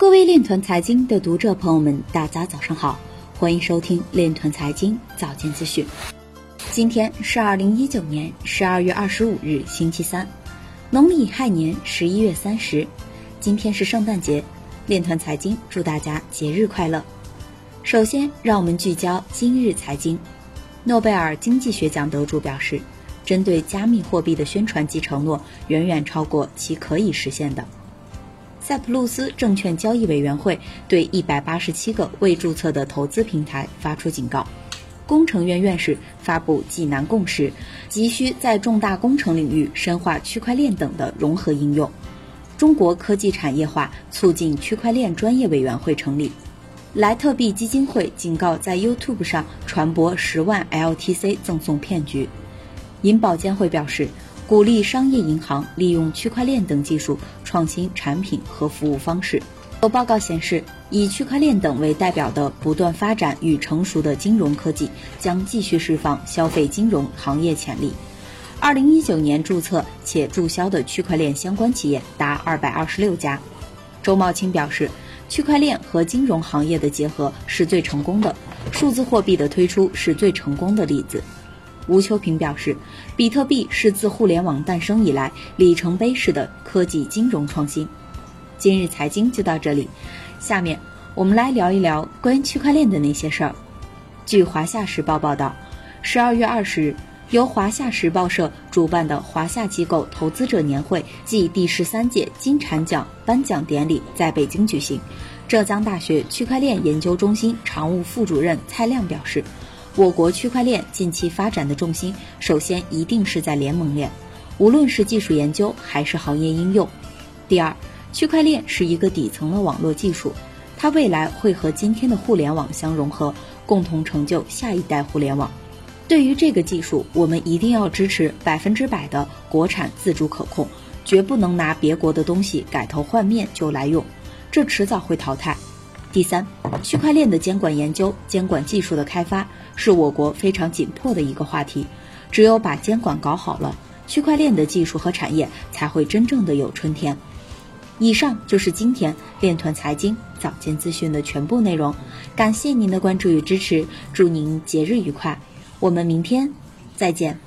各位链团财经的读者朋友们，大家早上好，欢迎收听链团财经早间资讯。今天是二零一九年十二月二十五日，星期三，农历亥年十一月三十。今天是圣诞节，链团财经祝大家节日快乐。首先，让我们聚焦今日财经。诺贝尔经济学奖得主表示，针对加密货币的宣传及承诺远远超过其可以实现的。塞浦路斯证券交易委员会对一百八十七个未注册的投资平台发出警告。工程院院士发布济南共识，急需在重大工程领域深化区块链等的融合应用。中国科技产业化促进区块链专业委员会成立。莱特币基金会警告在 YouTube 上传播十万 LTC 赠送骗局。银保监会表示。鼓励商业银行利用区块链等技术创新产品和服务方式。有报告显示，以区块链等为代表的不断发展与成熟的金融科技将继续释放消费金融行业潜力。二零一九年注册且注销的区块链相关企业达二百二十六家。周茂清表示，区块链和金融行业的结合是最成功的，数字货币的推出是最成功的例子。吴秋平表示，比特币是自互联网诞生以来里程碑式的科技金融创新。今日财经就到这里，下面我们来聊一聊关于区块链的那些事儿。据华夏时报报道，十二月二十日，由华夏时报社主办的华夏机构投资者年会暨第十三届金蝉奖颁奖典礼在北京举行。浙江大学区块链研究中心常务副主任蔡亮表示。我国区块链近期发展的重心，首先一定是在联盟链，无论是技术研究还是行业应用。第二，区块链是一个底层的网络技术，它未来会和今天的互联网相融合，共同成就下一代互联网。对于这个技术，我们一定要支持百分之百的国产自主可控，绝不能拿别国的东西改头换面就来用，这迟早会淘汰。第三，区块链的监管研究、监管技术的开发是我国非常紧迫的一个话题。只有把监管搞好了，区块链的技术和产业才会真正的有春天。以上就是今天链团财经早间资讯的全部内容，感谢您的关注与支持，祝您节日愉快，我们明天再见。